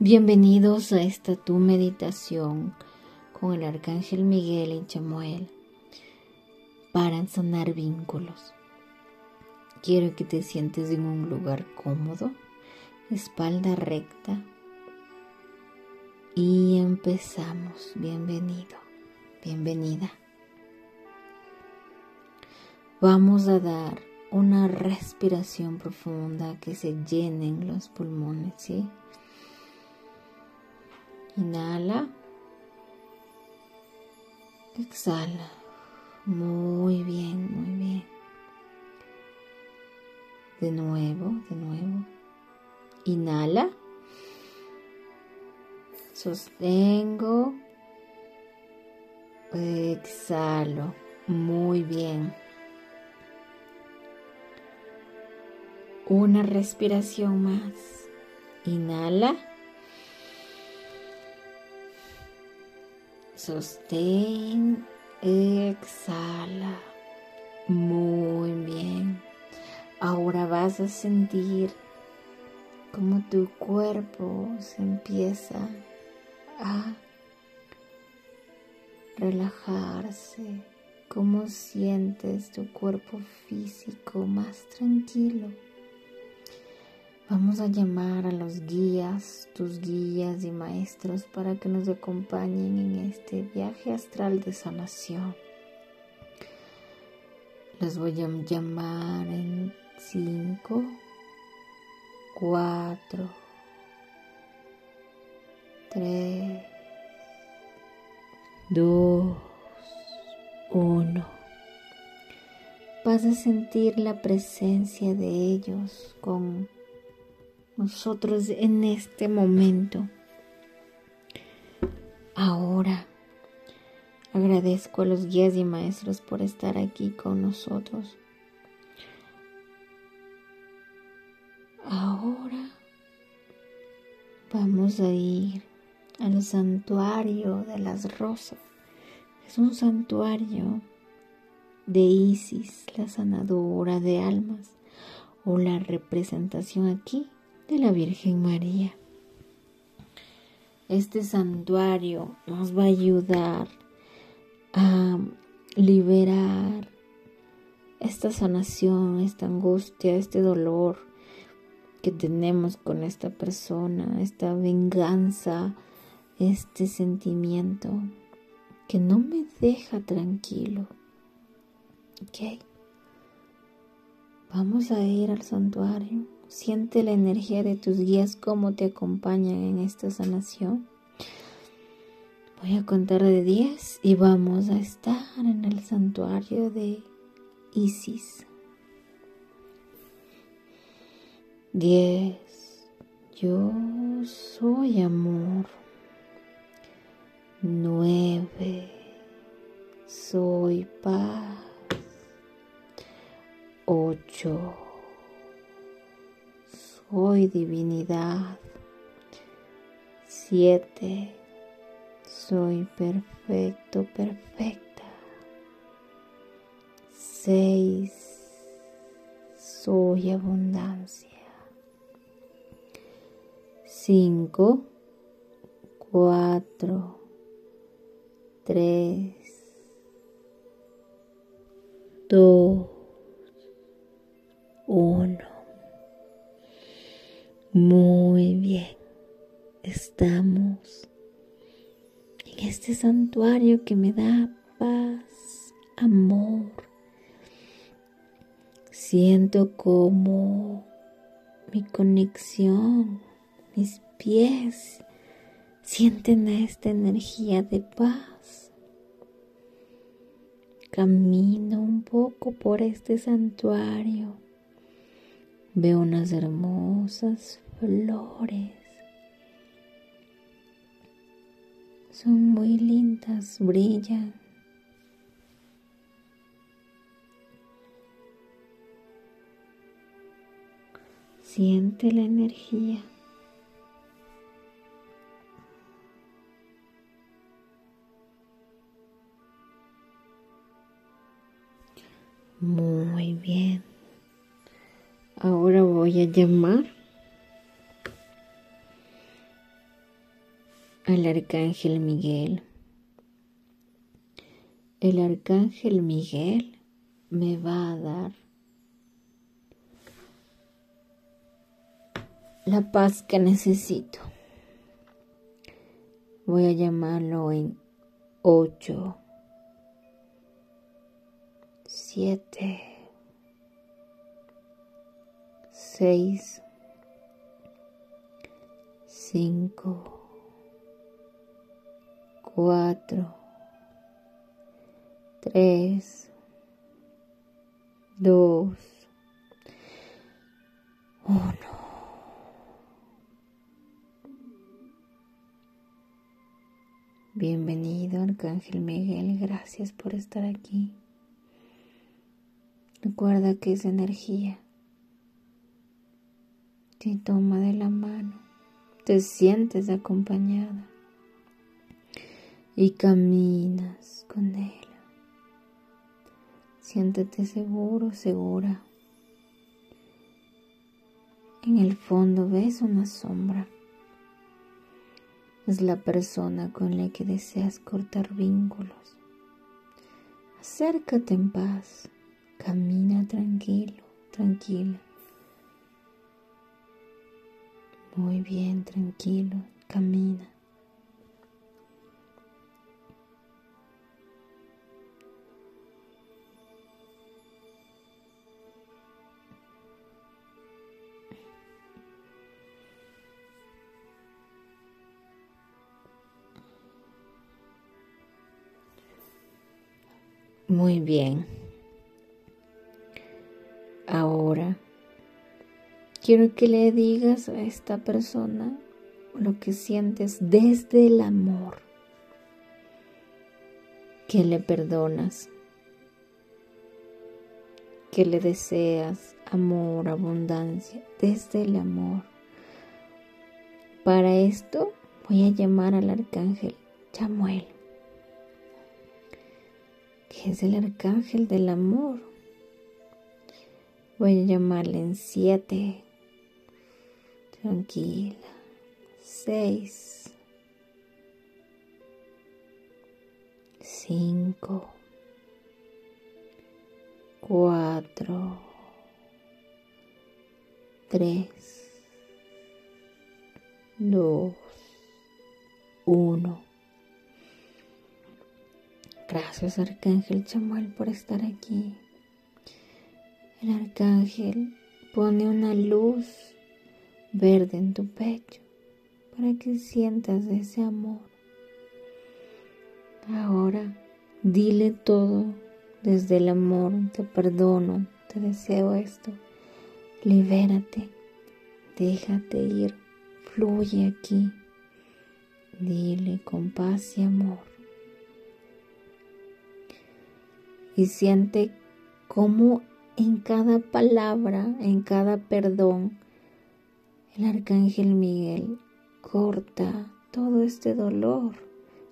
Bienvenidos a esta tu meditación con el Arcángel Miguel y Chamuel para sanar vínculos. Quiero que te sientes en un lugar cómodo, espalda recta. Y empezamos. Bienvenido, bienvenida. Vamos a dar una respiración profunda que se llenen los pulmones, ¿sí? Inhala. Exhala. Muy bien, muy bien. De nuevo, de nuevo. Inhala. Sostengo. Exhalo. Muy bien. Una respiración más. Inhala. Sostén, exhala. Muy bien. Ahora vas a sentir como tu cuerpo se empieza a relajarse. Cómo sientes tu cuerpo físico más tranquilo. Vamos a llamar a los guías, tus guías y maestros para que nos acompañen en este viaje astral de sanación. Los voy a llamar en 5, 4, 3, 2, 1. Vas a sentir la presencia de ellos con nosotros en este momento. Ahora agradezco a los guías y maestros por estar aquí con nosotros. Ahora vamos a ir al santuario de las rosas. Es un santuario de Isis, la sanadora de almas, o la representación aquí de la Virgen María. Este santuario nos va a ayudar a liberar esta sanación, esta angustia, este dolor que tenemos con esta persona, esta venganza, este sentimiento que no me deja tranquilo. ¿Ok? Vamos a ir al santuario Siente la energía de tus guías, cómo te acompañan en esta sanación. Voy a contar de 10 y vamos a estar en el santuario de Isis. 10. Yo soy amor. 9. Soy paz. 8 soy divinidad. Siete, soy perfecto, perfecta. Seis, soy abundancia. Cinco, cuatro, tres, dos, uno. Muy bien, estamos en este santuario que me da paz, amor. Siento como mi conexión, mis pies sienten esta energía de paz. Camino un poco por este santuario. Veo unas hermosas flores. Son muy lindas, brillan. Siente la energía. Muy bien. Ahora voy a llamar al arcángel Miguel. El arcángel Miguel me va a dar la paz que necesito. Voy a llamarlo en 8, 7, 6, 5, 4, 3, 2, 1. Bienvenido, Arcángel Miguel, gracias por estar aquí. Recuerda que es energía te toma de la mano, te sientes acompañada y caminas con él. Siéntete seguro, segura. En el fondo ves una sombra es la persona con la que deseas cortar vínculos. Acércate en paz, camina tranquilo, tranquila. Muy bien, tranquilo, camina. Muy bien. Ahora quiero que le digas a esta persona lo que sientes desde el amor, que le perdonas, que le deseas amor, abundancia, desde el amor. Para esto voy a llamar al arcángel Chamuel es el arcángel del amor. Voy a llamarle en siete. Tranquila. Seis. Cinco. Cuatro. Tres. Dos. Uno. Gracias Arcángel Chamuel por estar aquí. El Arcángel pone una luz verde en tu pecho para que sientas ese amor. Ahora dile todo desde el amor, te perdono, te deseo esto. Libérate, déjate ir, fluye aquí. Dile con paz y amor y siente cómo en cada palabra, en cada perdón, el arcángel Miguel corta todo este dolor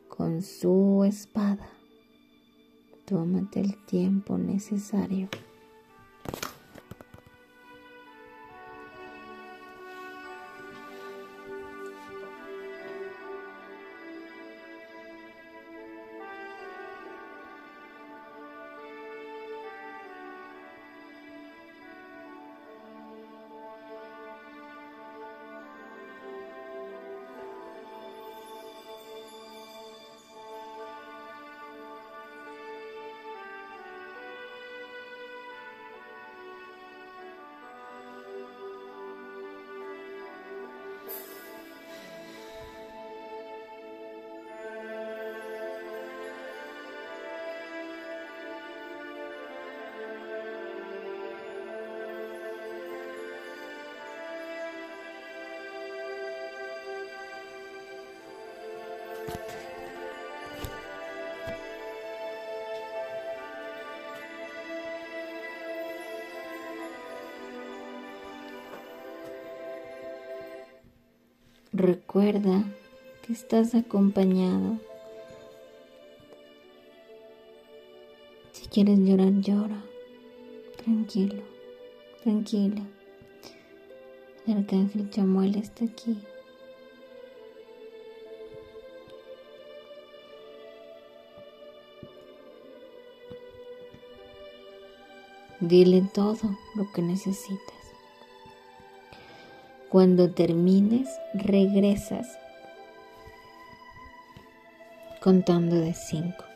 con su espada. Tómate el tiempo necesario. Recuerda que estás acompañado. Si quieres llorar, llora. Tranquilo, tranquila. El arcángel Chamuel está aquí. Dile todo lo que necesitas. Cuando termines, regresas contando de cinco.